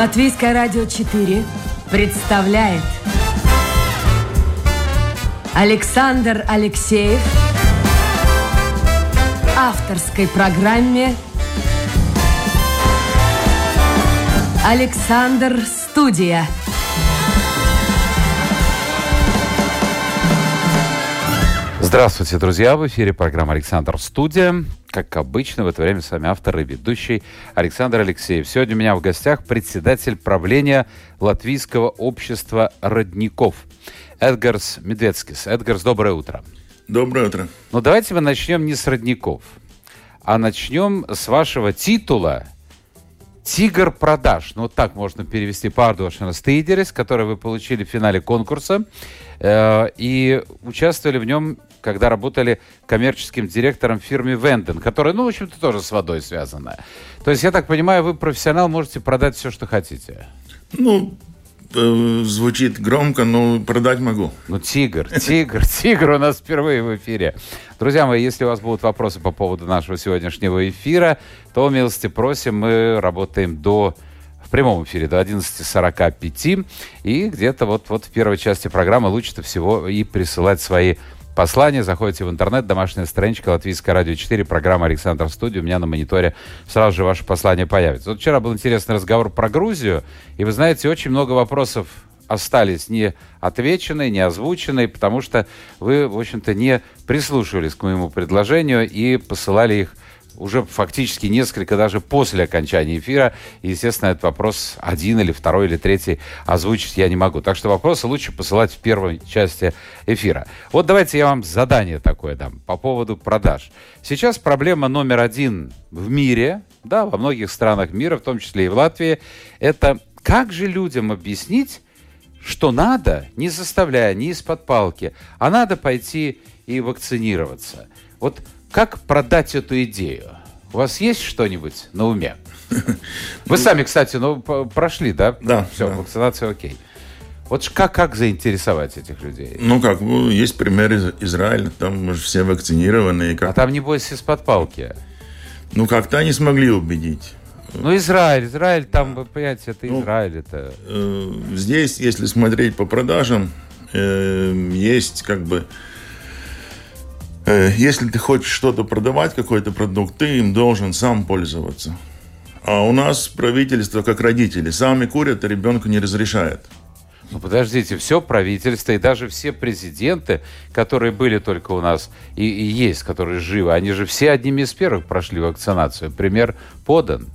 Латвийское радио 4 представляет Александр Алексеев авторской программе Александр Студия. Здравствуйте, друзья! В эфире программа «Александр Студия». Как обычно, в это время с вами автор и ведущий Александр Алексеев. Сегодня у меня в гостях председатель правления Латвийского общества родников Эдгарс Медведскис. Эдгарс, доброе утро. Доброе утро. Ну, давайте мы начнем не с родников, а начнем с вашего титула «Тигр продаж». Ну, вот так можно перевести «Пардуашина Стейдерис», который вы получили в финале конкурса. Э, и участвовали в нем, когда работали коммерческим директором в фирме Венден, которая, ну, в общем-то, тоже с водой связана. То есть, я так понимаю, вы профессионал, можете продать все, что хотите. Ну, э, звучит громко, но продать могу. Ну, тигр, тигр, тигр у нас впервые в эфире. Друзья мои, если у вас будут вопросы по поводу нашего сегодняшнего эфира, то милости просим, мы работаем до в прямом эфире до 11.45. И где-то вот, вот в первой части программы лучше всего и присылать свои послания. Заходите в интернет, домашняя страничка Латвийское радио 4, программа Александр Студия. У меня на мониторе сразу же ваше послание появится. Вот вчера был интересный разговор про Грузию. И вы знаете, очень много вопросов остались не отвеченные, не озвученные, потому что вы, в общем-то, не прислушивались к моему предложению и посылали их уже фактически несколько даже после окончания эфира. И, естественно, этот вопрос один или второй или третий озвучить я не могу. Так что вопросы лучше посылать в первой части эфира. Вот давайте я вам задание такое дам по поводу продаж. Сейчас проблема номер один в мире, да, во многих странах мира, в том числе и в Латвии, это как же людям объяснить, что надо, не заставляя, не из-под палки, а надо пойти и вакцинироваться. Вот как продать эту идею? У вас есть что-нибудь на уме? Вы сами, кстати, ну, прошли, да? Да. Все, да. вакцинация окей. Вот как, как заинтересовать этих людей? Ну как, ну, есть пример из Израиля, там мы же все вакцинированы. Как... А там, небось, из-под палки. Ну как-то они смогли убедить. Ну, Израиль, Израиль, там, вы понимаете, это ну, Израиль, это... Э, здесь, если смотреть по продажам, э, есть как бы если ты хочешь что-то продавать, какой-то продукт, ты им должен сам пользоваться. А у нас правительство как родители. Сами курят, а ребенку не разрешает. Ну, подождите, все правительство и даже все президенты, которые были только у нас и, и есть, которые живы, они же все одними из первых прошли вакцинацию. Пример подан.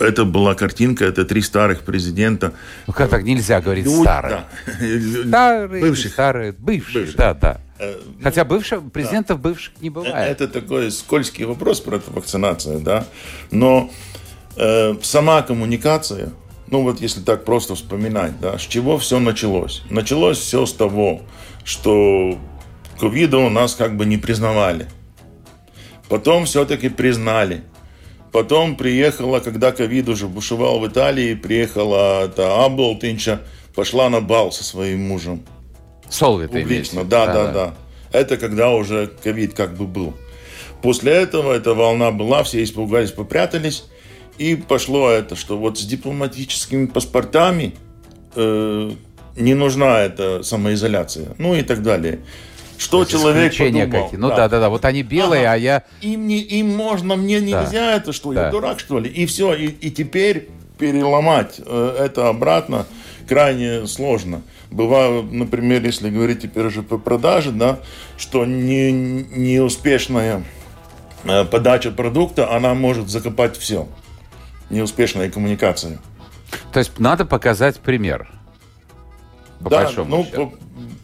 Э, это была картинка, это три старых президента. Ну как так нельзя говорить ну, старые? Да. Старые, бывших. старые, бывшие, бывших. да, да. Э, Хотя ну, бывших, президентов да. бывших не бывает. Это такой скользкий вопрос про эту вакцинацию, да. Но э, сама коммуникация, ну вот если так просто вспоминать, да, с чего все началось? Началось все с того, что ковида у нас как бы не признавали. Потом все-таки признали. Потом приехала, когда ковид уже бушевал в Италии, приехала это Аблтинча, пошла на бал со своим мужем. Солви Публично, да, да, да, да. Это когда уже ковид как бы был. После этого эта волна была, все испугались, попрятались. И пошло это, что вот с дипломатическими паспортами э, не нужна эта самоизоляция, ну и так далее. Что человек подумал. Какие. Ну да. да, да, Вот они белые, ага. а я... Им, не, им можно, мне нельзя да. это, что да. я дурак, что ли? И все, и, и теперь переломать э, это обратно крайне сложно. Бывает, например, если говорить теперь уже по продаже, да, что не, неуспешная э, подача продукта, она может закопать все. Неуспешная коммуникация. То есть надо показать пример. По да, ну, счету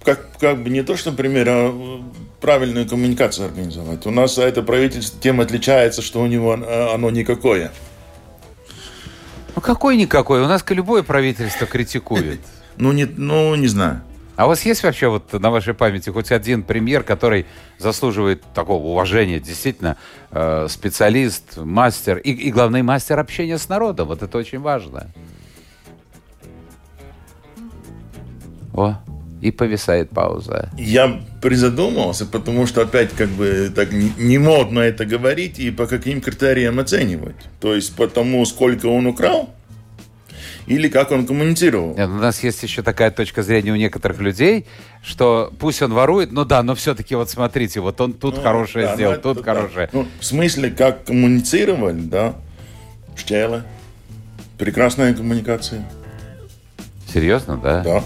как, как бы не то, что, например, а правильную коммуникацию организовать. У нас это правительство тем отличается, что у него а, оно никакое. Ну какой никакой? У нас любое правительство критикует. Ну не, ну, не знаю. А у вас есть вообще вот на вашей памяти хоть один премьер, который заслуживает такого уважения, действительно э, специалист, мастер и, и главный мастер общения с народом? Вот это очень важно. О, И повисает пауза. Я призадумался, потому что опять как бы так не, модно это говорить и по каким критериям оценивать. То есть по тому, сколько он украл, или как он коммуницировал. Нет, у нас есть еще такая точка зрения у некоторых людей, что пусть он ворует, ну да, но все-таки вот смотрите, вот он тут ну, хорошее да, сделал, ну, тут хорошее. Да. Ну, в смысле, как коммуницировали, да, Штеле, прекрасная коммуникация. Серьезно, да? Да.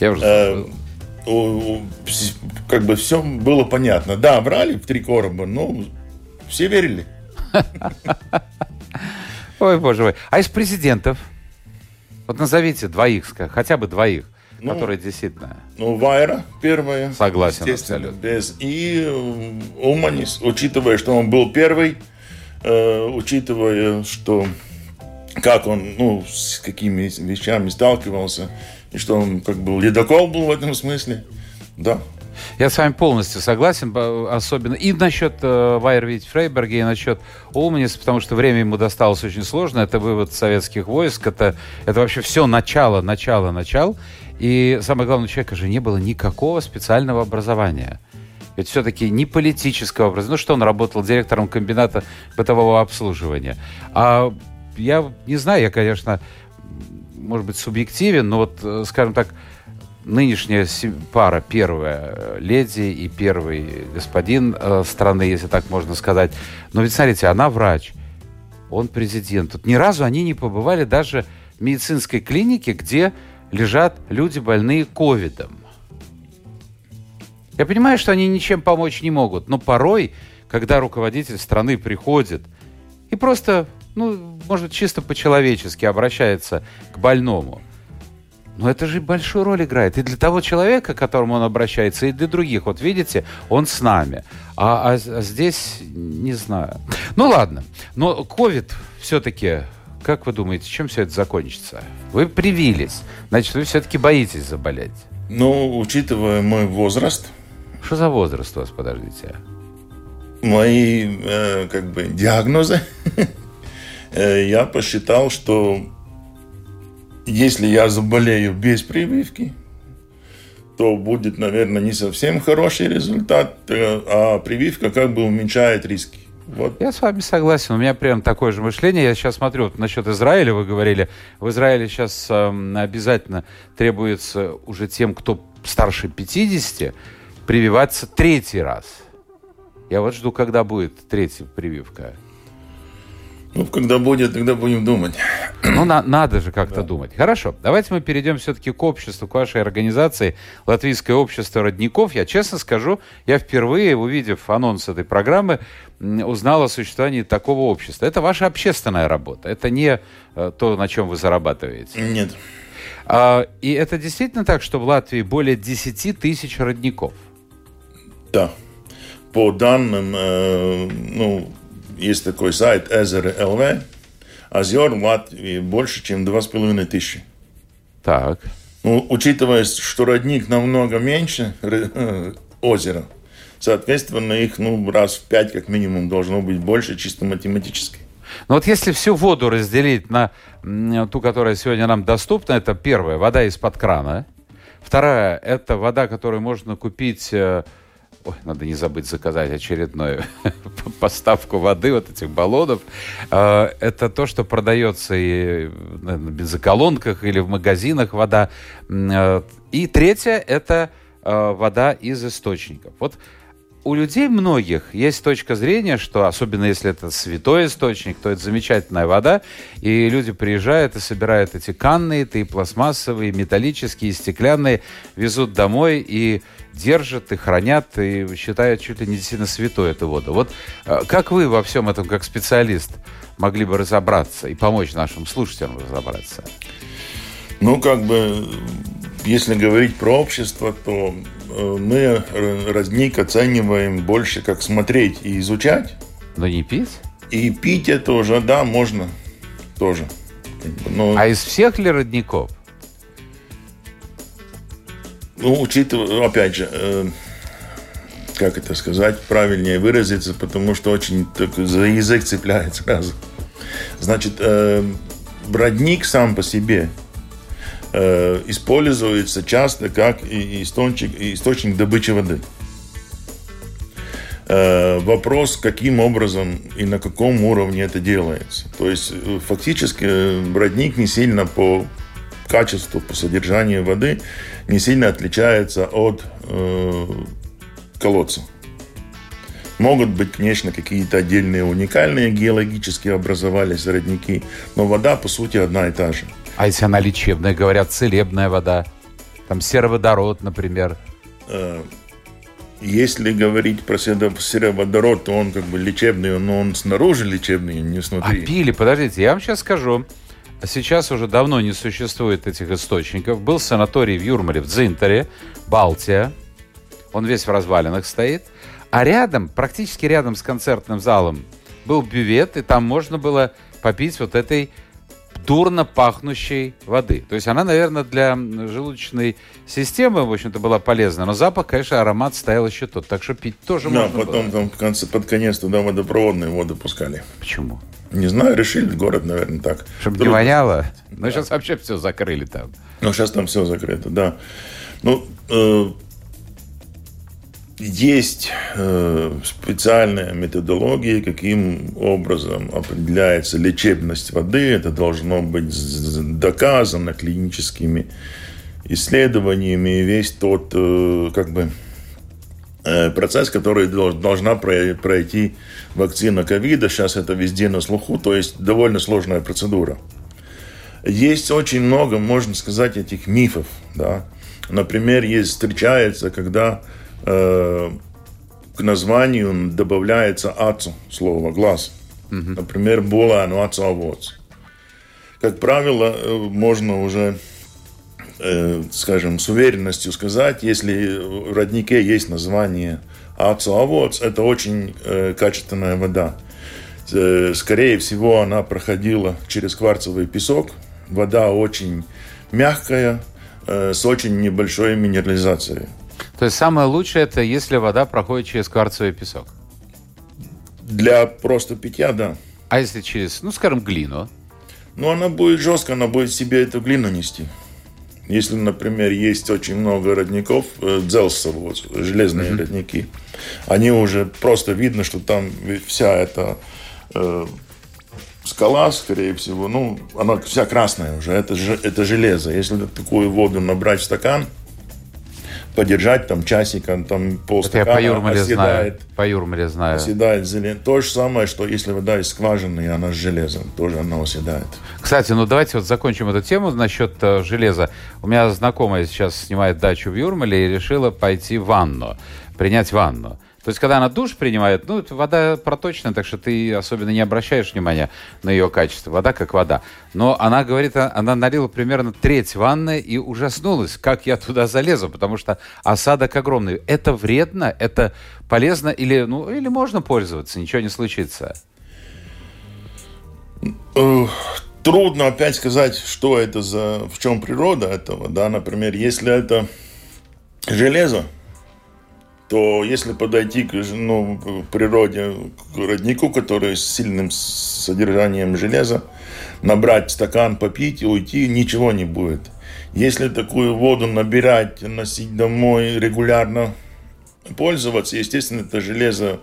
Я уже... Э, как бы все было понятно. Да, брали в три короба, но все верили. Ой, боже мой. А из президентов? Вот назовите двоих, хотя бы двоих, ну, которые действительно... Ну, Вайра первая. Согласен абсолютно. Без, и Уманис, учитывая, что он был первый, э, учитывая, что как он, ну, с какими вещами сталкивался, и что он как бы ледокол был в этом смысле. Да. Я с вами полностью согласен, особенно и насчет э, Вайервит Фрейберга, и насчет Улманис, потому что время ему досталось очень сложно. Это вывод советских войск, это, это вообще все начало, начало, начало. И самое главное, у человека же не было никакого специального образования. Ведь все-таки не политического образования. Ну что, он работал директором комбината бытового обслуживания. А я не знаю, я, конечно, может быть, субъективен, но вот, э, скажем так, нынешняя пара, первая э, леди и первый господин э, страны, если так можно сказать. Но ведь, смотрите, она врач, он президент. Тут ни разу они не побывали даже в медицинской клинике, где лежат люди, больные ковидом. Я понимаю, что они ничем помочь не могут, но порой, когда руководитель страны приходит и просто ну, может, чисто по-человечески обращается к больному. Но это же большую роль играет. И для того человека, к которому он обращается, и для других. Вот видите, он с нами. А, а, а здесь не знаю. Ну ладно. Но ковид все-таки, как вы думаете, чем все это закончится? Вы привились. Значит, вы все-таки боитесь заболеть. Ну, учитывая мой возраст. Что за возраст у вас, подождите? Мои, э, как бы, диагнозы. Э, я посчитал, что если я заболею без прививки, то будет, наверное, не совсем хороший результат, э, а прививка как бы уменьшает риски. Вот. Я с вами согласен. У меня прям такое же мышление. Я сейчас смотрю вот насчет Израиля, вы говорили. В Израиле сейчас э, обязательно требуется уже тем, кто старше 50, прививаться третий раз. Я вот жду, когда будет третья прививка. Ну, когда будет, тогда будем думать. Ну, на, надо же как-то да. думать. Хорошо, давайте мы перейдем все-таки к обществу, к вашей организации Латвийское общество родников. Я честно скажу, я впервые, увидев анонс этой программы, узнал о существовании такого общества. Это ваша общественная работа, это не э, то, на чем вы зарабатываете. Нет. А, и это действительно так, что в Латвии более 10 тысяч родников? Да. По данным, э, ну, есть такой сайт Эзеры ЛВ. Озер в Латвии больше, чем 2,5 тысячи. Так. Ну, учитывая, что родник намного меньше э, озера, соответственно, их ну, раз в пять как минимум должно быть больше чисто математически. Но вот если всю воду разделить на ту, которая сегодня нам доступна, это первая, вода из-под крана. Вторая, это вода, которую можно купить э, Ой, надо не забыть заказать очередную поставку воды, вот этих баллонов. А, это то, что продается и на бензоколонках или в магазинах вода. А, и третье – это а, вода из источников. Вот у людей многих есть точка зрения, что особенно если это святой источник, то это замечательная вода, и люди приезжают и собирают эти канны, и пластмассовые, и металлические, и стеклянные, везут домой и держат и хранят, и считают чуть ли не действительно святой эту воду. Вот э, как вы во всем этом, как специалист, могли бы разобраться и помочь нашим слушателям разобраться? Ну, как бы, если говорить про общество, то э, мы разник оцениваем больше как смотреть и изучать. Но не пить? И пить это уже, да, можно тоже. Но... А из всех ли родников? Ну, учитывая, опять же, э, как это сказать, правильнее выразиться, потому что очень так, за язык цепляет сразу. Значит, э, родник сам по себе э, используется часто как источник, источник добычи воды. Э, вопрос, каким образом и на каком уровне это делается. То есть э, фактически э, родник не сильно по качеству, по содержанию воды не сильно отличается от э, колодца. Могут быть, конечно, какие-то отдельные уникальные геологические образовались родники, но вода, по сути, одна и та же. А если она лечебная, говорят, целебная вода? Там сероводород, например. Если говорить про сероводород, то он как бы лечебный, но он снаружи лечебный, не снутри. А пили, подождите, я вам сейчас скажу. Сейчас уже давно не существует этих источников. Был санаторий в Юрмале, в Дзинтере, Балтия. Он весь в развалинах стоит. А рядом, практически рядом с концертным залом, был бювет, и там можно было попить вот этой дурно пахнущей воды. То есть она, наверное, для желудочной системы, в общем-то, была полезна. Но запах, конечно, аромат стоял еще тот. Так что пить тоже да, можно потом было. там в конце, под конец туда водопроводные воды пускали. Почему? Не знаю, решили город, наверное, так. Чтобы Вдруг... не воняло? Ну, да. сейчас вообще все закрыли там. Ну, сейчас там все закрыто, да. Ну, э, есть э, специальная методология, каким образом определяется лечебность воды. Это должно быть доказано клиническими исследованиями. И весь тот э, как бы, процесс, который должна пройти вакцина ковида. Сейчас это везде на слуху, то есть довольно сложная процедура. Есть очень много, можно сказать, этих мифов. Да? Например, есть встречается, когда Э, к названию добавляется ацу, слово глаз. Угу. Например, булану ацу авоц. Как правило, э, можно уже, э, скажем, с уверенностью сказать, если в роднике есть название ацу авоц, это очень качественная вода. Скорее всего, она проходила через кварцевый песок. Вода очень мягкая, с очень небольшой минерализацией. То есть самое лучшее это если вода проходит через кварцевый песок. Для просто питья, да. А если через, ну, скажем, глину? Ну, она будет жестко, она будет себе эту глину нести. Если, например, есть очень много родников, э, дзелсов, вот, железные mm-hmm. родники, они уже просто видно, что там вся эта э, скала, скорее всего, ну, она вся красная уже, это, это железо. Если такую воду набрать в стакан, подержать там часика, там полстакана, Это я по Юрмале знаю. По Юрмале знаю. Оседает зелень. То же самое, что если вода из скважины, и она с железом, тоже она оседает. Кстати, ну давайте вот закончим эту тему насчет э, железа. У меня знакомая сейчас снимает дачу в Юрмале и решила пойти в ванну, принять ванну. То есть, когда она душ принимает, ну, вода проточная, так что ты особенно не обращаешь внимания на ее качество. Вода как вода. Но она говорит, а, она налила примерно треть ванны и ужаснулась, как я туда залезу, потому что осадок огромный. Это вредно, это полезно или, ну, или можно пользоваться, ничего не случится? Трудно опять сказать, что это за, в чем природа этого, да, например, если это железо, то если подойти к, ну, к природе, к роднику, который с сильным содержанием железа, набрать стакан, попить и уйти, ничего не будет. Если такую воду набирать, носить домой регулярно, пользоваться, естественно, это железо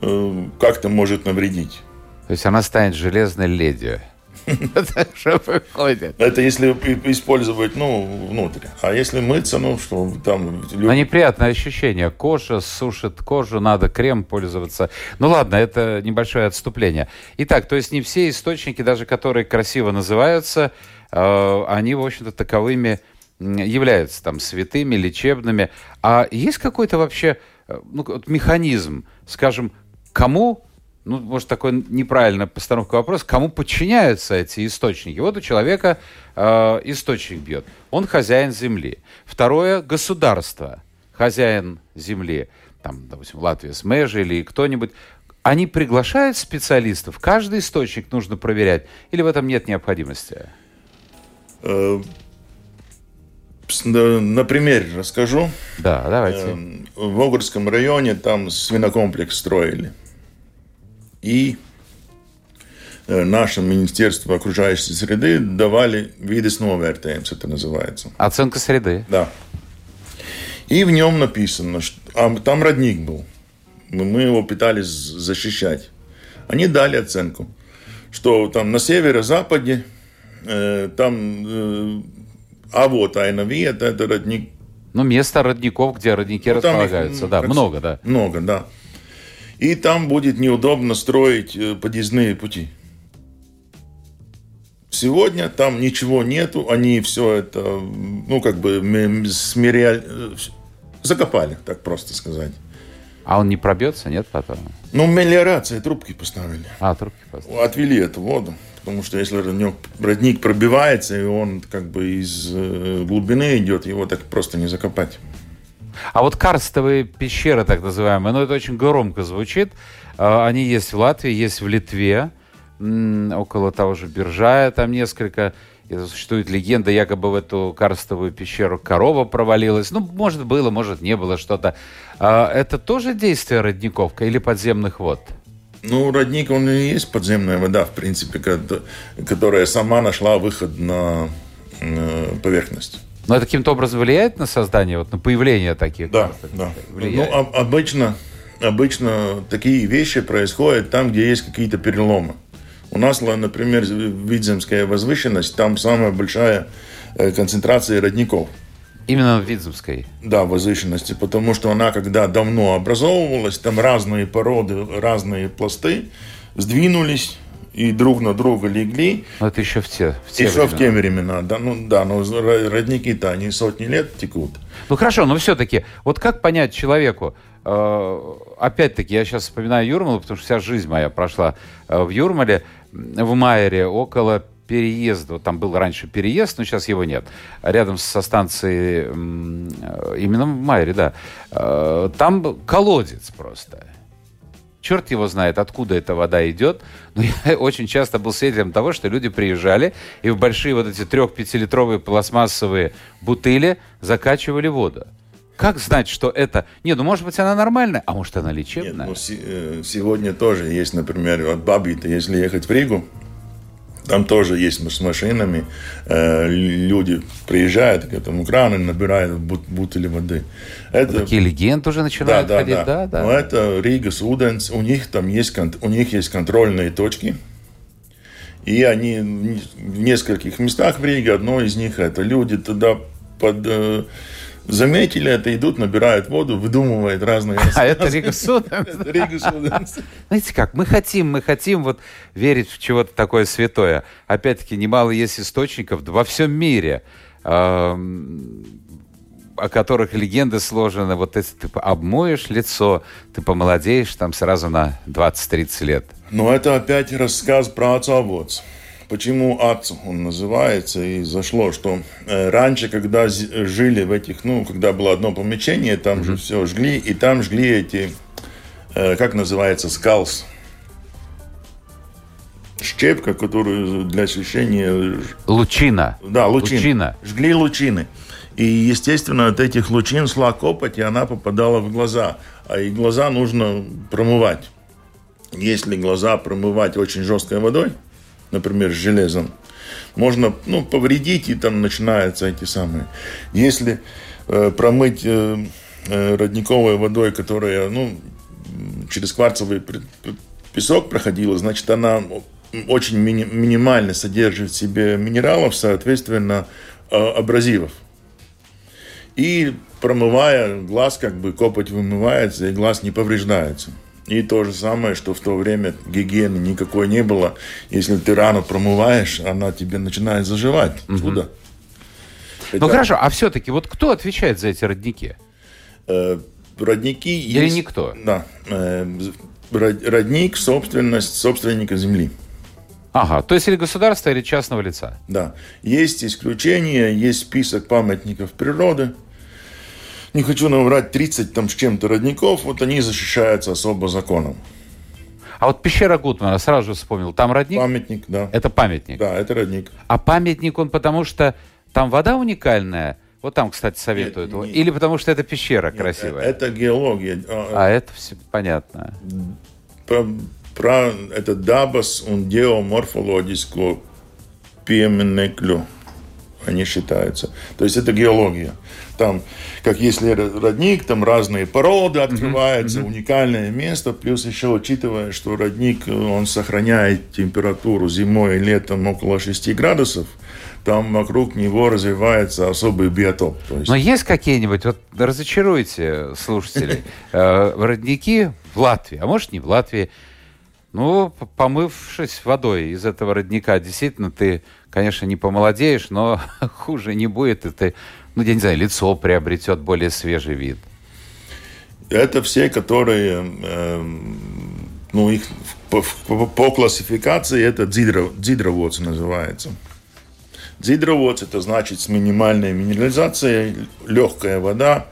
э, как-то может навредить. То есть она станет железной леди. Что выходит? Это если использовать, ну, внутрь. А если мыться, ну, что там... Ну, неприятное ощущение. Кожа сушит кожу, надо крем пользоваться. Ну, ладно, это небольшое отступление. Итак, то есть не все источники, даже которые красиво называются, э, они, в общем-то, таковыми являются там святыми, лечебными. А есть какой-то вообще э, ну, механизм, скажем, кому ну, может, такой неправильная постановка вопроса, кому подчиняются эти источники. Вот у человека э, источник бьет. Он хозяин земли. Второе – государство. Хозяин земли. Там, допустим, Латвия с Межи или кто-нибудь. Они приглашают специалистов. Каждый источник нужно проверять. Или в этом нет необходимости? Э, Например, расскажу. Да, давайте. Эм, в Огурском районе там свинокомплекс строили – и э, наше Министерство окружающей среды давали виды нововертаемс, это называется. Оценка среды. Да. И в нем написано, что а, там родник был. Мы его пытались защищать. Они дали оценку, что там на северо-западе, э, там э, а вот Айновия, это, это родник. Ну, место родников, где родники ну, располагаются, их, да, много, да. Много, да. И там будет неудобно строить э, подъездные пути. Сегодня там ничего нету, они все это, ну, как бы смиряли, э, закопали, так просто сказать. А он не пробьется, нет, потом? Ну, мелиорация, трубки поставили. А, трубки поставили. Отвели эту воду. Потому что если родник, родник пробивается, и он как бы из э, глубины идет, его так просто не закопать. А вот карстовые пещеры, так называемые, ну, это очень громко звучит. А, они есть в Латвии, есть в Литве, около того же Биржая, там несколько. И существует легенда, якобы в эту карстовую пещеру корова провалилась. Ну, может, было, может, не было что-то. А это тоже действие родниковка или подземных вод? Ну, родник, он и есть подземная вода, в принципе, которая сама нашла выход на поверхность. Но это каким-то образом влияет на создание, вот на появление таких? Да, да. Влияет. Ну, обычно, обычно такие вещи происходят там, где есть какие-то переломы. У нас, например, Видземская возвышенность, там самая большая э, концентрация родников. Именно в Видземской? Да, возвышенности, потому что она, когда давно образовывалась, там разные породы, разные пласты сдвинулись и друг на друга легли. Но это еще в те, в те Еще времена. в те времена, да, ну да, но родники-то они сотни лет текут. Ну хорошо, но все-таки, вот как понять человеку, э, опять-таки, я сейчас вспоминаю Юрмалу, потому что вся жизнь моя прошла э, в Юрмале, в Майере, около переезда, там был раньше переезд, но сейчас его нет, рядом со станцией, э, именно в Майере, да, э, там колодец просто. Черт его знает, откуда эта вода идет. Но я очень часто был свидетелем того, что люди приезжали и в большие вот эти трех-пятилитровые пластмассовые бутыли закачивали воду. Как знать, что это... Не, ну, может быть, она нормальная, а может, она лечебная? Нет, ну, э, сегодня тоже есть, например, от Бабита, если ехать в Ригу, там тоже есть с машинами. Э, люди приезжают к этому крану, набирают бутыли воды. Это... Такие легенды уже начинают да, ходить, да, да. да. Но это Rīgas ūdens. У них там есть, у них есть контрольные точки. И они в нескольких местах в Риге, одно из них это люди туда под э, заметили это, идут, набирают воду, выдумывают разные... А это Rīgas ūdens? Rīgas ūdens. Знаете как, мы хотим, мы хотим вот верить в чего-то такое святое. Опять-таки, немало есть источников во всем мире, о которых легенды сложены. Вот если ты обмоешь лицо, ты помолодеешь там сразу на 20-30 лет. Но это опять рассказ про отца-овец. Почему ад он называется и зашло, что э, раньше, когда жили в этих, ну, когда было одно помещение, там mm-hmm. же все жгли, и там жгли эти, э, как называется, скалс. Щепка, которую для освещения... Лучина. Да, лучин. лучина. Жгли лучины. И, естественно, от этих лучин шла копоть, и она попадала в глаза. А и глаза нужно промывать. Если глаза промывать очень жесткой водой, например, с железом, можно ну, повредить, и там начинаются эти самые. Если э, промыть э, э, родниковой водой, которая ну, через кварцевый песок проходила, значит, она очень мини- минимально содержит в себе минералов, соответственно, э, абразивов. И промывая глаз, как бы копоть вымывается, и глаз не повреждается. И то же самое, что в то время гигиены никакой не было. Если ты рану промываешь, она тебе начинает заживать. Угу. Чудо. Ну хорошо, а все-таки вот кто отвечает за эти родники? Э, родники Или есть... никто? Да. Э, родник – собственность собственника земли. Ага, то есть или государства, или частного лица? Да. Есть исключения, есть список памятников природы – не хочу наврать, 30 там с чем-то родников, вот они защищаются особо законом. А вот пещера Гутмана, сразу же вспомнил, там родник? Памятник, да. Это памятник? Да, это родник. А памятник он потому что там вода уникальная? Вот там, кстати, советуют. Нет, нет. Или потому что это пещера нет, красивая? Это геология. А, а это все понятно. про это дабас un geomorfoloģisko pieminekļu они считаются. То есть это геология. Там, как если родник, там разные породы открываются, mm-hmm. уникальное место. Плюс еще учитывая, что родник, он сохраняет температуру зимой и летом около 6 градусов, там вокруг него развивается особый биотоп. есть... Но есть какие-нибудь, вот разочаруйте слушателей, э, родники в Латвии, а может не в Латвии, ну, помывшись водой из этого родника, действительно, ты, конечно, не помолодеешь, но хуже не будет, и ты, ну, я не знаю, лицо приобретет более свежий вид. Это все, которые, э, ну, их по, по, по классификации это дзидро, дзидроводцы называется. Дзидроводц это значит с минимальной минерализацией, легкая вода,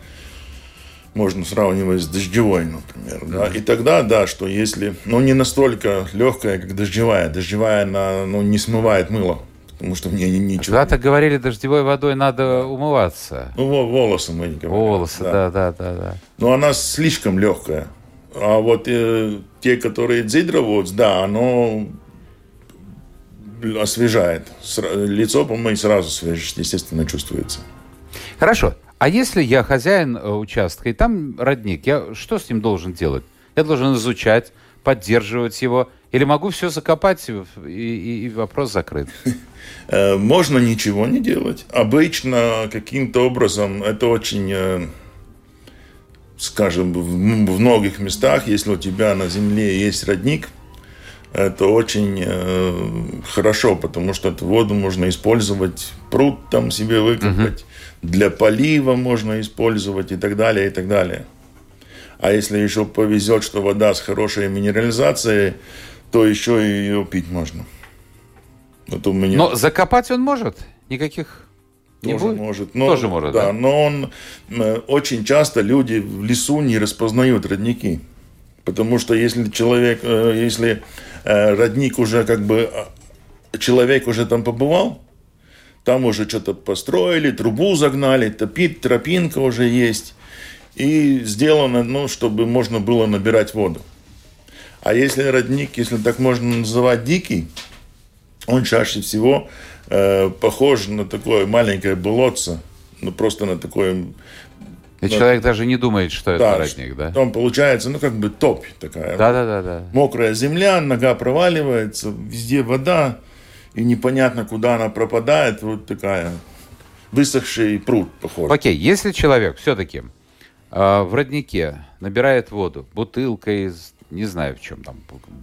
можно сравнивать с дождевой, например. Да? И тогда, да, что если, ну, не настолько легкая, как дождевая. Дождевая, она, ну, не смывает мыло. Потому что в ней ничего... Когда-то говорили, дождевой водой надо умываться. Ну, волосы мы не говорим. Волосы, да, да, да, да. Но она слишком легкая. А вот э, те, которые дзидроводс, да, оно освежает. Лицо, по-моему, сразу свежесть, естественно, чувствуется. Хорошо. А если я хозяин э, участка, и там родник, я что с ним должен делать? Я должен изучать, поддерживать его, или могу все закопать, и, и, и вопрос закрыт? Э, можно ничего не делать. Обычно каким-то образом это очень, э, скажем, в многих местах, если у тебя на земле есть родник, это очень хорошо, потому что эту воду можно использовать, пруд там себе выкопать, для полива можно использовать и так далее, и так далее. А если еще повезет, что вода с хорошей минерализацией, то еще и ее пить можно. Вот у меня... Но закопать он может? Никаких тоже будет? может. Но, Тоже может, да, да. Но он э, очень часто люди в лесу не распознают родники. Потому что если человек, э, если э, родник уже как бы человек уже там побывал, там уже что-то построили, трубу загнали, топит, тропинка уже есть. И сделано, ну, чтобы можно было набирать воду. А если родник, если так можно называть дикий, он чаще всего э, похож на такое маленькое болотце, ну просто на такое... И на... человек даже не думает, что да, это родник, да? Там получается, ну как бы топь такая. Да, да, да, да. Мокрая земля, нога проваливается, везде вода и непонятно, куда она пропадает, вот такая высохший пруд, похоже. Окей, если человек все-таки э, в роднике набирает воду бутылкой, не знаю в чем там,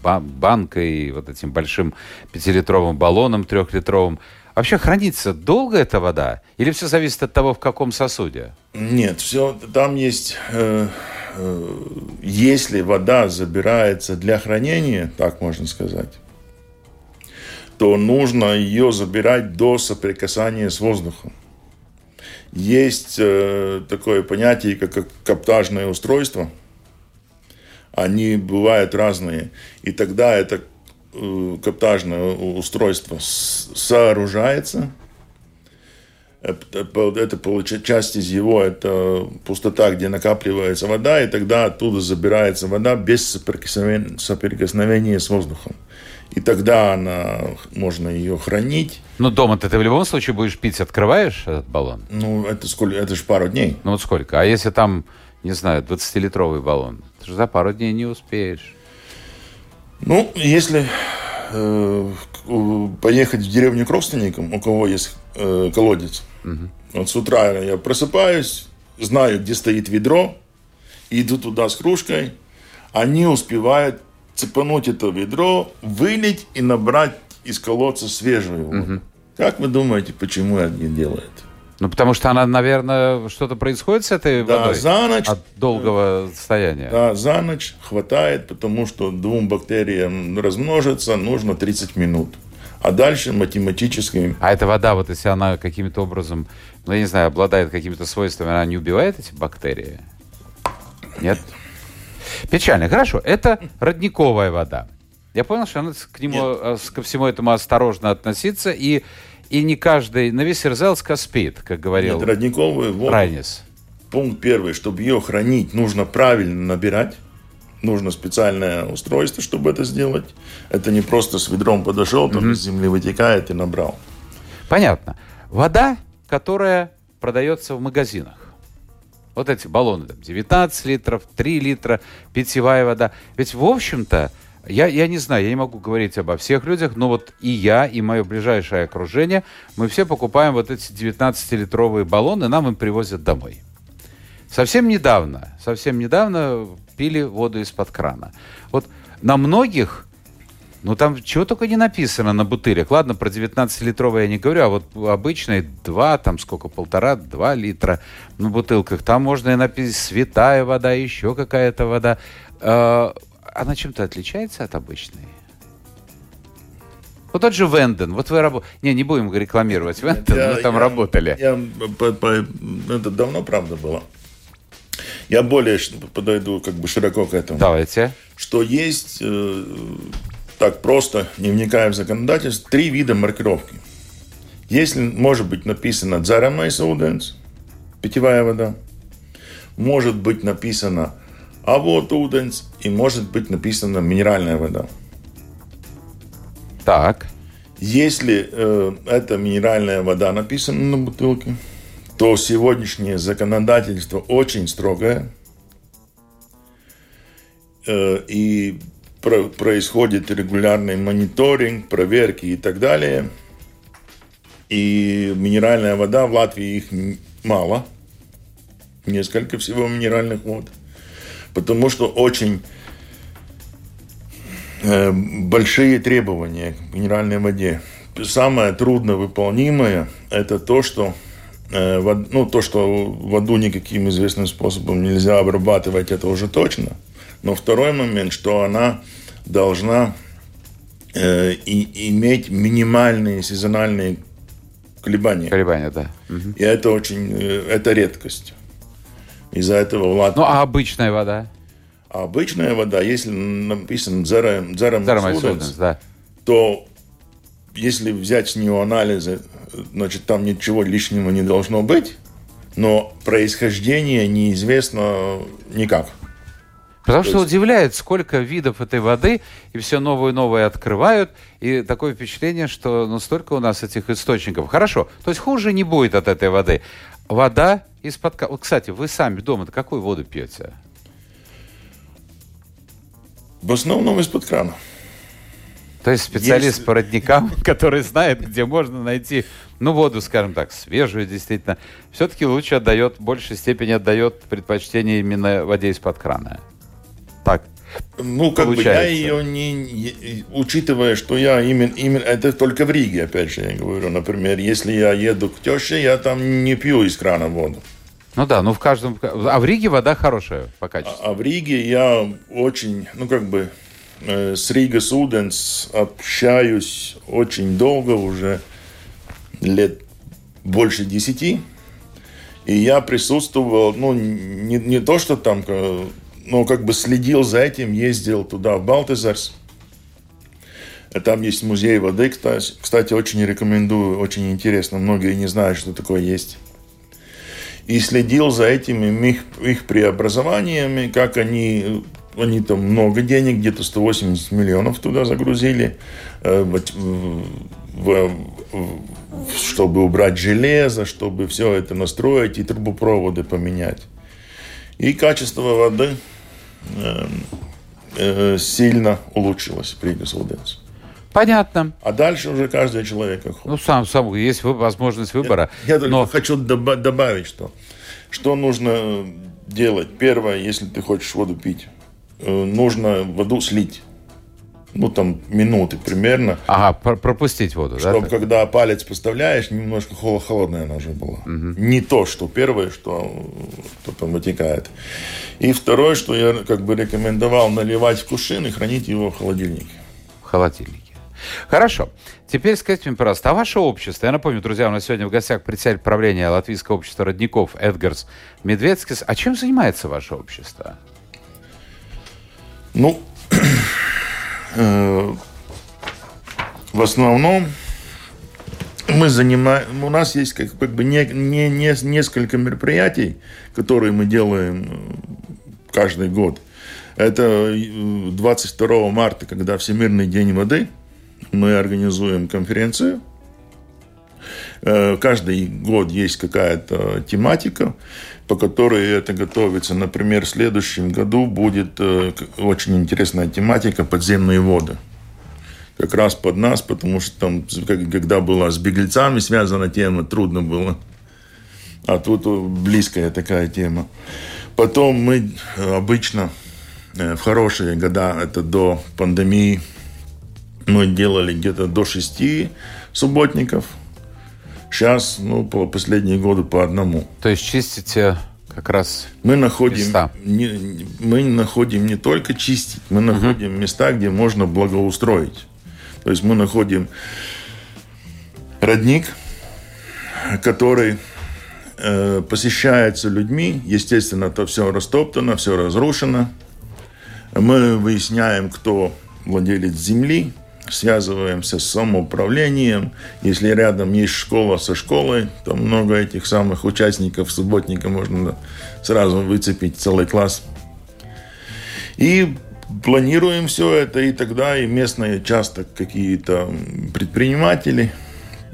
банкой, вот этим большим пятилитровым баллоном трехлитровым, Вообще хранится долго эта вода? Или все зависит от того, в каком сосуде? Нет, все, там есть, э, э, если вода забирается для хранения, так можно сказать, то нужно ее забирать до соприкасания с воздухом. Есть э, такое понятие, как каптажное устройство. Они бывают разные. И тогда это э, каптажное устройство сооружается. Это, это часть из его, это пустота, где накапливается вода, и тогда оттуда забирается вода без соприкосновения, соприкосновения с воздухом и тогда она, можно ее хранить. Ну, дома-то ты в любом случае будешь пить, открываешь этот баллон? Ну, это сколько, это же пару дней. Ну, вот сколько? А если там, не знаю, 20-литровый баллон? Ты же за пару дней не успеешь. Ну, если э, поехать в деревню к родственникам, у кого есть э, колодец, угу. вот с утра я просыпаюсь, знаю, где стоит ведро, иду туда с кружкой, они успевают цепануть это ведро, вылить и набрать из колодца свежую воду. Угу. Как вы думаете, почему они делают? Ну, потому что она, наверное, что-то происходит с этой да, водой? за ночь. От долгого состояния. Да, за ночь хватает, потому что двум бактериям размножиться нужно 30 минут. А дальше математически... А эта вода, вот если она каким-то образом, ну, я не знаю, обладает какими-то свойствами, она не убивает эти бактерии? Нет? Печально. Хорошо. Это родниковая вода. Я понял, что надо к нему, Нет. Э, ко всему этому осторожно относиться. И, и не каждый... На весь Ирзелска спит, как говорил Нет, родниковую воду. Райнис. Пункт первый. Чтобы ее хранить, нужно правильно набирать. нужно специальное устройство, чтобы это сделать. Это не просто с ведром подошел, там mm-hmm. из земли вытекает и набрал. Понятно. Вода, которая продается в магазинах. Вот эти баллоны, там, 19 литров, 3 литра, питьевая вода. Ведь, в общем-то, я, я не знаю, я не могу говорить обо всех людях, но вот и я, и мое ближайшее окружение, мы все покупаем вот эти 19-литровые баллоны, нам им привозят домой. Совсем недавно, совсем недавно пили воду из-под крана. Вот на многих, ну там чего только не написано на бутылях. Ладно, про 19-литровые я не говорю, а вот обычные 2, там сколько, полтора, 2 литра на бутылках. Там можно и написать святая вода, еще какая-то вода. А, она чем-то отличается от обычной? Вот тот же Венден, вот вы работали... Не, не будем рекламировать Венден, я, мы там я, работали. Я, по, по, это давно, правда, было. Я более подойду как бы широко к этому. Давайте. Что есть, э, так просто, не вникая в законодательство, три вида маркировки. Если может быть написано «Дзарамайс Уденс», питьевая вода, может быть написано а вот ūdens, и может быть написано минеральная вода. Так. Если э, это минеральная вода написана на бутылке, то сегодняшнее законодательство очень строгое. Э, и происходит регулярный мониторинг, проверки и так далее. И минеральная вода в Латвии их мало. Несколько всего минеральных вод потому что очень э, большие требования к минеральной воде. Самое трудновыполнимое – это то, что э, ну, то, что воду никаким известным способом нельзя обрабатывать, это уже точно. Но второй момент, что она должна э, и, иметь минимальные сезональные колебания. Колебания, да. И это очень, э, это редкость. Из-за этого Влад... Ну, а обычная вода? А обычная вода, если написано «дзерам, дзерам да. то если взять с нее анализы, значит, там ничего лишнего не должно быть, но происхождение неизвестно никак. Потому что есть... удивляет, сколько видов этой воды, и все новые и новые открывают, и такое впечатление, что ну, столько у нас этих источников. Хорошо, то есть хуже не будет от этой воды. Вода из-под... Вот, кстати, вы сами дома какую воду пьете? В основном из-под крана. То есть специалист есть... по родникам, который знает, где можно найти, ну, воду, скажем так, свежую, действительно, все-таки лучше отдает, в большей степени отдает предпочтение именно воде из-под крана. Так. Ну, как получается. бы я ее не, учитывая, что я именно, именно, это только в Риге, опять же, я говорю, например, если я еду к теще, я там не пью из крана воду. Ну да, ну в каждом... А в Риге вода хорошая по качеству? А, а в Риге я очень, ну как бы, э, с Рига Суденс общаюсь очень долго, уже лет больше десяти. И я присутствовал, ну, не, не то, что там, но как бы следил за этим, ездил туда, в Балтезарс. Там есть музей воды, кстати, очень рекомендую, очень интересно. Многие не знают, что такое есть и следил за этими их, их преобразованиями, как они, они там много денег, где-то 180 миллионов туда загрузили, э, чтобы убрать железо, чтобы все это настроить и трубопроводы поменять. И качество воды сильно улучшилось при Государстве. Понятно. А дальше уже каждый человек как хочет. Ну, сам, сам есть возможность выбора. Я, я только но... хочу добавить, что, что нужно делать. Первое, если ты хочешь воду пить, э, нужно воду слить. Ну, там, минуты примерно. Ага, пропустить воду, чтобы, да? Чтобы, когда палец поставляешь, немножко холодная она уже была. Угу. Не то, что первое, что, что там вытекает. И второе, что я как бы рекомендовал наливать в кувшин и хранить его в холодильнике. В холодильнике. Хорошо. Теперь скажите мне, пожалуйста, а ваше общество, я напомню, друзья, у нас сегодня в гостях председатель правления Латвийского общества родников Эдгарс Медведскис. А чем занимается ваше общество? Ну, в основном мы занимаем, у нас есть как, как бы не, не, не, несколько мероприятий, которые мы делаем э, каждый год. Это 22 марта, когда Всемирный день воды, мы организуем конференцию. Каждый год есть какая-то тематика, по которой это готовится. Например, в следующем году будет очень интересная тематика «Подземные воды» как раз под нас, потому что там, когда была с беглецами связана тема, трудно было. А тут близкая такая тема. Потом мы обычно э, в хорошие года, это до пандемии, мы делали где-то до шести субботников. Сейчас, ну, по последние годы по одному. То есть чистите как раз мы находим места. Не, мы находим не только чистить, мы находим угу. места, где можно благоустроить. То есть мы находим родник, который э, посещается людьми. Естественно, это все растоптано, все разрушено. Мы выясняем, кто владелец земли, связываемся с самоуправлением. Если рядом есть школа со школой, то много этих самых участников субботника можно сразу выцепить целый класс. И планируем все это, и тогда и местные часто какие-то предприниматели,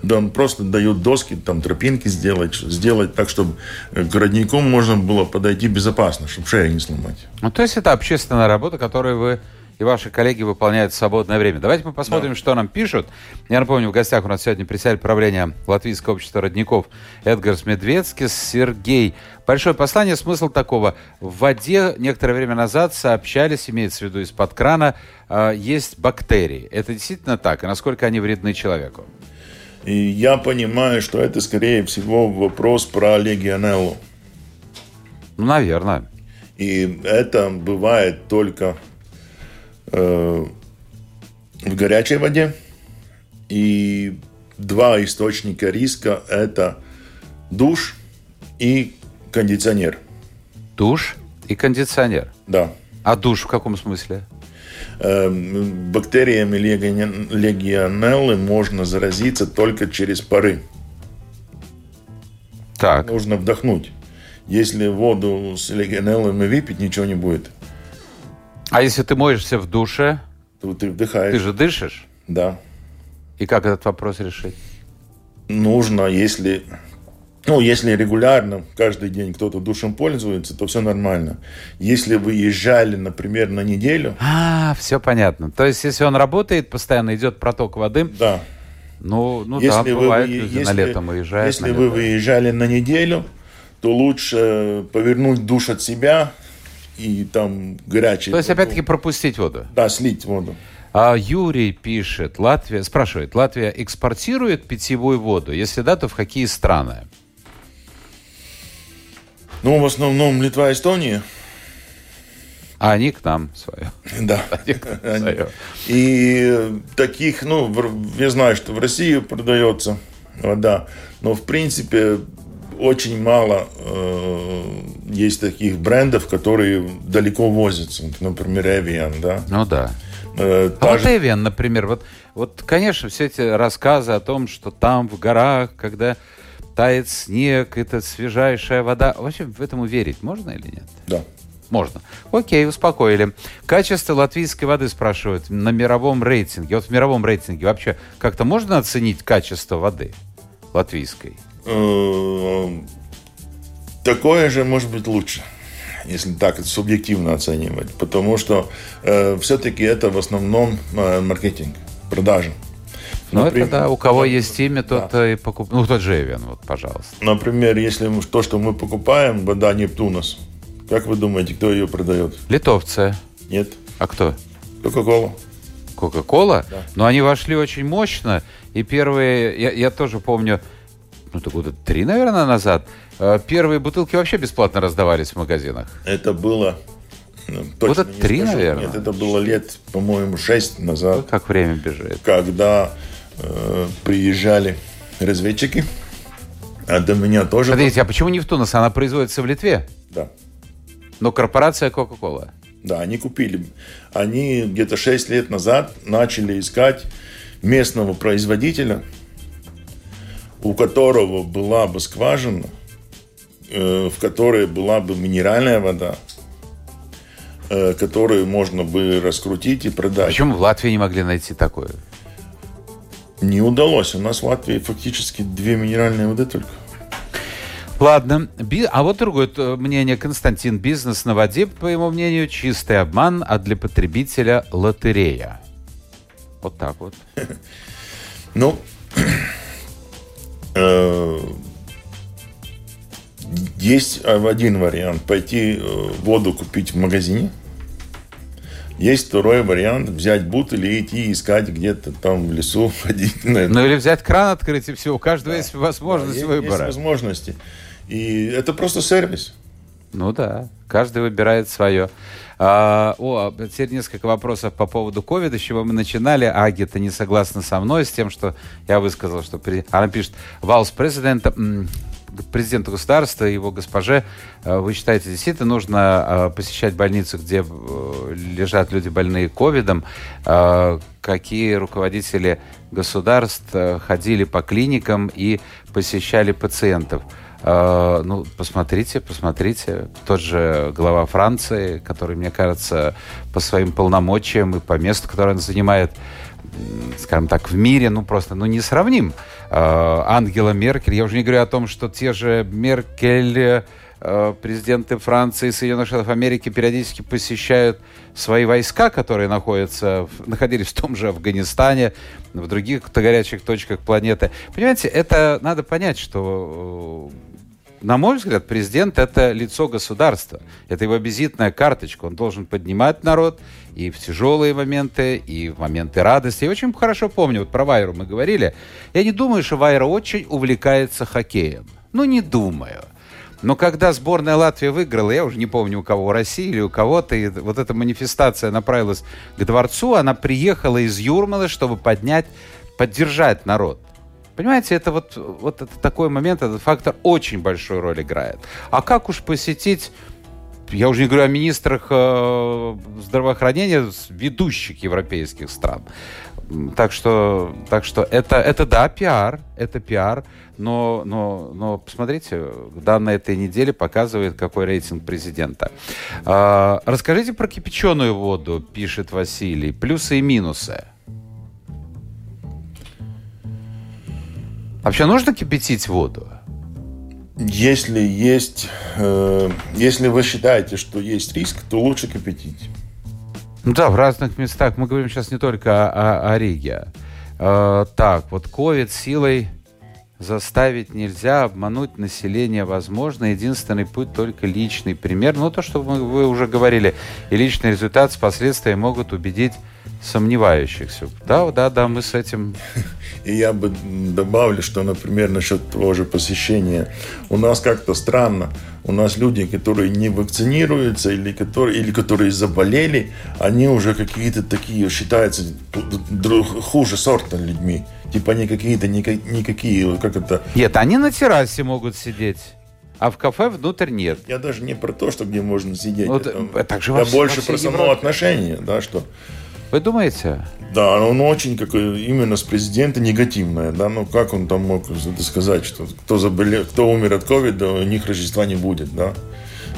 да, просто дают доски, там тропинки сделать, сделать так, чтобы к роднику можно было подойти безопасно, чтобы шею не сломать. Ну, то есть это общественная работа, которую вы и ваши коллеги выполняют в свободное время. Давайте мы посмотрим, да. что нам пишут. Я напомню, в гостях у нас сегодня председатель правления Латвийского общества родников Эдгарс Медведскис, Сергей. Большое послание, смысл такого. В воде некоторое время назад сообщались, имеется в виду из-под крана, э, есть бактерии. Это действительно так? И насколько они вредны человеку? И я понимаю, что это, скорее всего, вопрос про легионеллу. Ну, наверное. И это бывает только Э, в горячей воде. И два источника риска – это душ и кондиционер. Душ и кондиционер? Да. А душ в каком смысле? Э, бактериями легионеллы можно заразиться только через пары. Так. Нужно вдохнуть. Если воду с легионеллами выпить, ничего не будет. А если ты моешься в душе? То ты вдыхаешь. Ты же дышишь? Да. И как этот вопрос решить? Нужно, если ну, если регулярно, каждый день кто-то душем пользуется, то все нормально. Если вы езжали, например, на неделю... А, все понятно. То есть, если он работает, постоянно идет проток воды... Да. Ну, ну если да, вы, бывает, люди если, на лето уезжают. Если вы выезжали на неделю, то лучше повернуть душ от себя, и там горячий. То есть, опять-таки, пропустить воду? Да, слить воду. А Юрий пишет, Латвия, спрашивает, Латвия экспортирует питьевую воду? Если да, то в какие страны? Ну, в основном Литва и Эстония. А они к нам свое. Да. И таких, ну, я знаю, что в России продается вода, но в принципе очень мало э, есть таких брендов, которые далеко возятся. Например, Evian, да? Ну да. Э, а вот Evian, например, вот, вот, конечно, все эти рассказы о том, что там в горах, когда тает снег, это свежайшая вода. Вообще в этом верить можно или нет? Да. Можно. Окей, успокоили. Качество латвийской воды спрашивают на мировом рейтинге. Вот в мировом рейтинге вообще как-то можно оценить качество воды латвийской? Э, такое же может быть лучше, если так субъективно оценивать, потому что э, все-таки это в основном э, маркетинг, продажа. Ну, это да, у кого да, есть имя, тот да. и покупает. Ну, тот же Эвен, вот, пожалуйста. Например, если то, что мы покупаем, вода Нептунус, как вы думаете, кто ее продает? Литовцы. Нет. А кто? Кока-кола. Кока-кола? Да. Но они вошли очень мощно, и первые, я, я тоже помню, ну, это года три, наверное, назад, э, первые бутылки вообще бесплатно раздавались в магазинах. Это было... Ну, года три, скажу. наверное? Нет, это было лет, по-моему, шесть назад. Вот как время бежит. Когда э, приезжали разведчики, а до меня тоже... Смотрите, а почему не в Тунус? Она производится в Литве? Да. Но корпорация Coca-Cola? Да, они купили. Они где-то шесть лет назад начали искать местного производителя, у которого была бы скважина, э, в которой была бы минеральная вода, э, которые можно бы раскрутить и продать. Почему в Латвии не могли найти такое? Не удалось. У нас в Латвии фактически две минеральные воды только. Ладно. А вот другое мнение. Константин. Бизнес на воде, по его мнению, чистый обман, а для потребителя лотерея. Вот так вот. Ну, э, есть один вариант. Пойти э, воду купить в магазине. Есть второй вариант взять бутыль и идти искать где-то там в лесу ходить. Ну или взять кран открыть и все. У каждого да. есть возможность да, выбора. Есть возможности. И это просто сервис. Ну да, каждый выбирает свое. А, о, теперь несколько вопросов по поводу ковида, с чего мы начинали. Аги-то не согласна со мной, с тем, что я высказал, что... При... Она пишет, Валс президента президенту государства его госпоже, э, вы считаете, действительно нужно э, посещать больницы, где э, лежат люди больные ковидом? Какие руководители государств ходили по клиникам и посещали пациентов? Ну, посмотрите, посмотрите. Тот же глава Франции, который, мне кажется, по своим полномочиям и по месту, которое он занимает, скажем так, в мире, ну, просто, ну, не сравним Э, Ангела Меркель. Я уже не говорю о том, что те же Меркель, э, президенты Франции и Соединенных Штатов Америки периодически посещают свои войска, которые находятся, находились в том же Афганистане, в других горячих точках планеты. Понимаете, это надо понять, что э, на мой взгляд, президент – это лицо государства. Это его визитная карточка. Он должен поднимать народ и в тяжелые моменты, и в моменты радости. Я очень хорошо помню, вот про Вайру мы говорили. Я не думаю, что Вайра очень увлекается хоккеем. Ну, не думаю. Но когда сборная Латвии выиграла, я уже не помню, у кого, у России или у кого-то, и вот эта манифестация направилась к дворцу, она приехала из Юрмалы, чтобы поднять, поддержать народ. Понимаете, это вот, вот это такой момент, этот фактор очень большую роль играет. А как уж посетить я уже не говорю о министрах э, здравоохранения ведущих европейских стран. Так что, так что это, это да, пиар, это пиар, но, но, но посмотрите, данные этой недели показывает, какой рейтинг президента. Э, расскажите про кипяченую воду, пишет Василий, плюсы и минусы. Вообще нужно кипятить воду? Если есть, э, если вы считаете, что есть риск, то лучше кипятить. Ну да, в разных местах. Мы говорим сейчас не только о, о, о Риге. Э, так, вот ковид силой заставить нельзя, обмануть население возможно. Единственный путь только личный пример. Ну, то, что мы, вы уже говорили. И личный результат с последствиями могут убедить сомневающихся. Да, да, да, мы с этим... И я бы добавлю, что, например, насчет того же посещения. У нас как-то странно. У нас люди, которые не вакцинируются или которые, или которые заболели, они уже какие-то такие считаются хуже сорта людьми. Типа они какие-то никакие, как это... Нет, они на террасе могут сидеть. А в кафе внутрь нет. Я даже не про то, что где можно сидеть. Вот, это, так же я больше про само отношение, да, что вы думаете? Да, он очень как именно с президента негативное, да, ну как он там мог это сказать, что кто заболел, кто умер от ковида, у них Рождества не будет, да?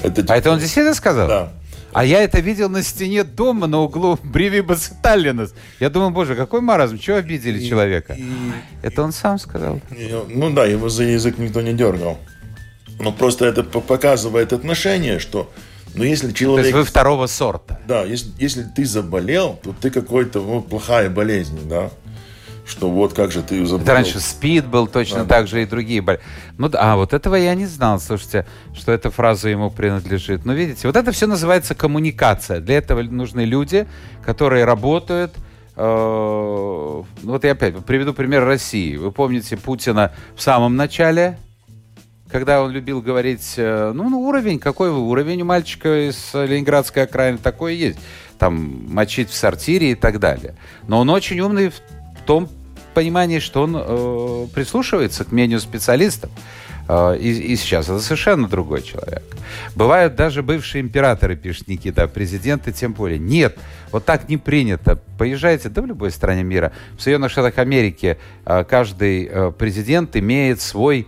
Это, а это он действительно сказал? Да. А я это видел на стене дома на углу Бривибас Таллинас. Я думаю, боже, какой маразм, чего обидели и, человека? И, это он сам сказал. И, ну да, его за язык никто не дергал. Но просто это показывает отношение, что но если человек... То есть вы второго сорта. Да, если, если ты заболел, то ты какой-то, ну, плохая болезнь, да что вот как же ты заболел. Это раньше СПИД был точно да. так же и другие болезни. Ну, а вот этого я не знал, слушайте, что эта фраза ему принадлежит. Но видите, вот это все называется коммуникация. Для этого нужны люди, которые работают э, ну вот я опять приведу пример России. Вы помните Путина в самом начале когда он любил говорить, э, ну, ну, уровень, какой вы уровень у мальчика из Ленинградской окраины, такой есть. Там мочить в сортире и так далее. Но он очень умный в том понимании, что он э, прислушивается к мнению специалистов. Э, и, и сейчас это совершенно другой человек. Бывают даже бывшие императоры, пишет Никита, а президенты тем более. Нет, вот так не принято. Поезжайте, да в любой стране мира. В Соединенных Штатах Америки э, каждый президент имеет свой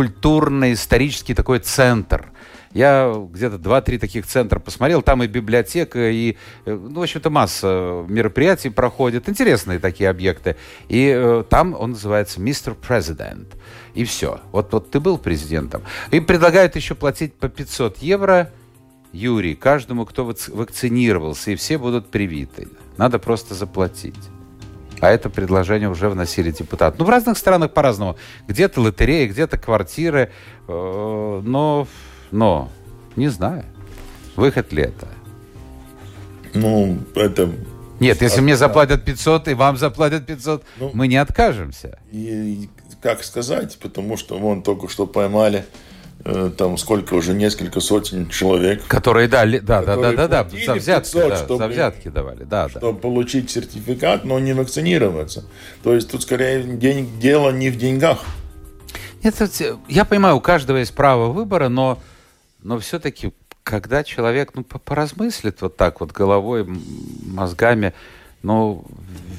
культурно-исторический такой центр. Я где-то два-три таких центра посмотрел. Там и библиотека, и, э, ну, в общем-то, масса мероприятий проходит. Интересные такие объекты. И э, там он называется «Мистер Президент». И все. Вот, вот ты был президентом. И предлагают еще платить по 500 евро, Юрий, каждому, кто вакцинировался, и все будут привиты. Надо просто заплатить. А это предложение уже вносили депутаты. Ну, в разных странах по-разному. Где-то лотереи, где-то квартиры. Э, но, но, не знаю, выход ли это. Ну, это... Нет, если мне заплатят 500 и вам заплатят 500, ну, мы не откажемся. И, как сказать, потому что вон только что поймали там сколько уже, несколько сотен человек. Которые дали, да, да, да, да, да, за взятки, 500, да, чтобы, за взятки давали, да, да. Чтобы получить сертификат, но не вакцинироваться. То есть тут скорее день, дело не в деньгах. Это, я понимаю, у каждого есть право выбора, но, но все-таки, когда человек ну, поразмыслит вот так вот головой, мозгами, ну,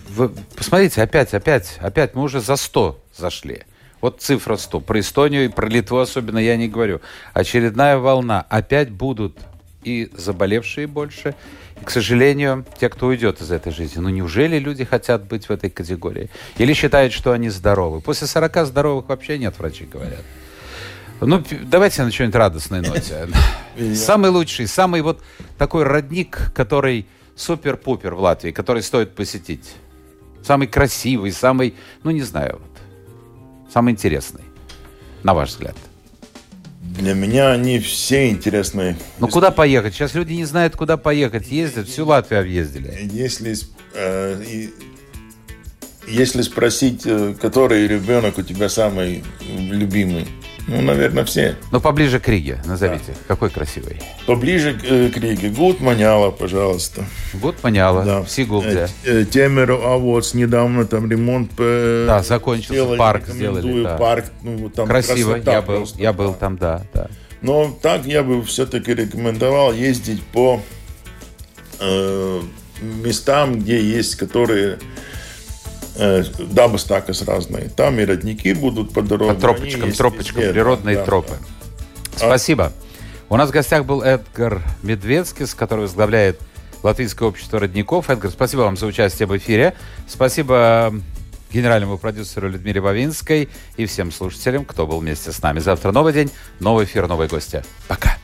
вы, посмотрите, опять, опять, опять, мы уже за 100 зашли. Вот цифра 100. Про Эстонию и про Литву особенно я не говорю. Очередная волна. Опять будут и заболевшие больше, и, к сожалению, те, кто уйдет из этой жизни. Ну, неужели люди хотят быть в этой категории? Или считают, что они здоровы? После 40 здоровых вообще нет, врачи говорят. Ну, давайте на что-нибудь радостной ноте. Самый лучший, самый вот такой родник, который супер-пупер в Латвии, который стоит посетить. Самый красивый, самый, ну, не знаю, самый интересный, на ваш взгляд? Для меня они все интересные. Ну куда поехать? Сейчас люди не знают, куда поехать. Ездят, всю Латвию объездили. Если, э, если спросить, э, который ребенок у тебя самый любимый, ну, наверное, все. Но поближе к Риге назовите. Да. Какой красивый? Поближе к, э, к Риге. Gūtmaņala, пожалуйста. Gūtmaņala. Да. В Сигулде. Э, э, Кемери, а вот недавно там ремонт Да, закончился. Сделали, парк сделали. Да. Парк, ну, там Красиво. Я был, просто, я был да. там, да, да. Но так я бы все-таки рекомендовал ездить по э, местам, где есть, которые Э, дамы стакас разные. Там и родники будут по дороге. По тропочкам, тропочкам, везде, природные да, тропы. Да. Спасибо. У нас в гостях был Эдгар Медведский, который возглавляет Латвийское общество родников. Эдгар, спасибо вам за участие в эфире. Спасибо генеральному продюсеру Людмиле Бавинской и всем слушателям, кто был вместе с нами. Завтра новый день, новый эфир, новые гости. Пока.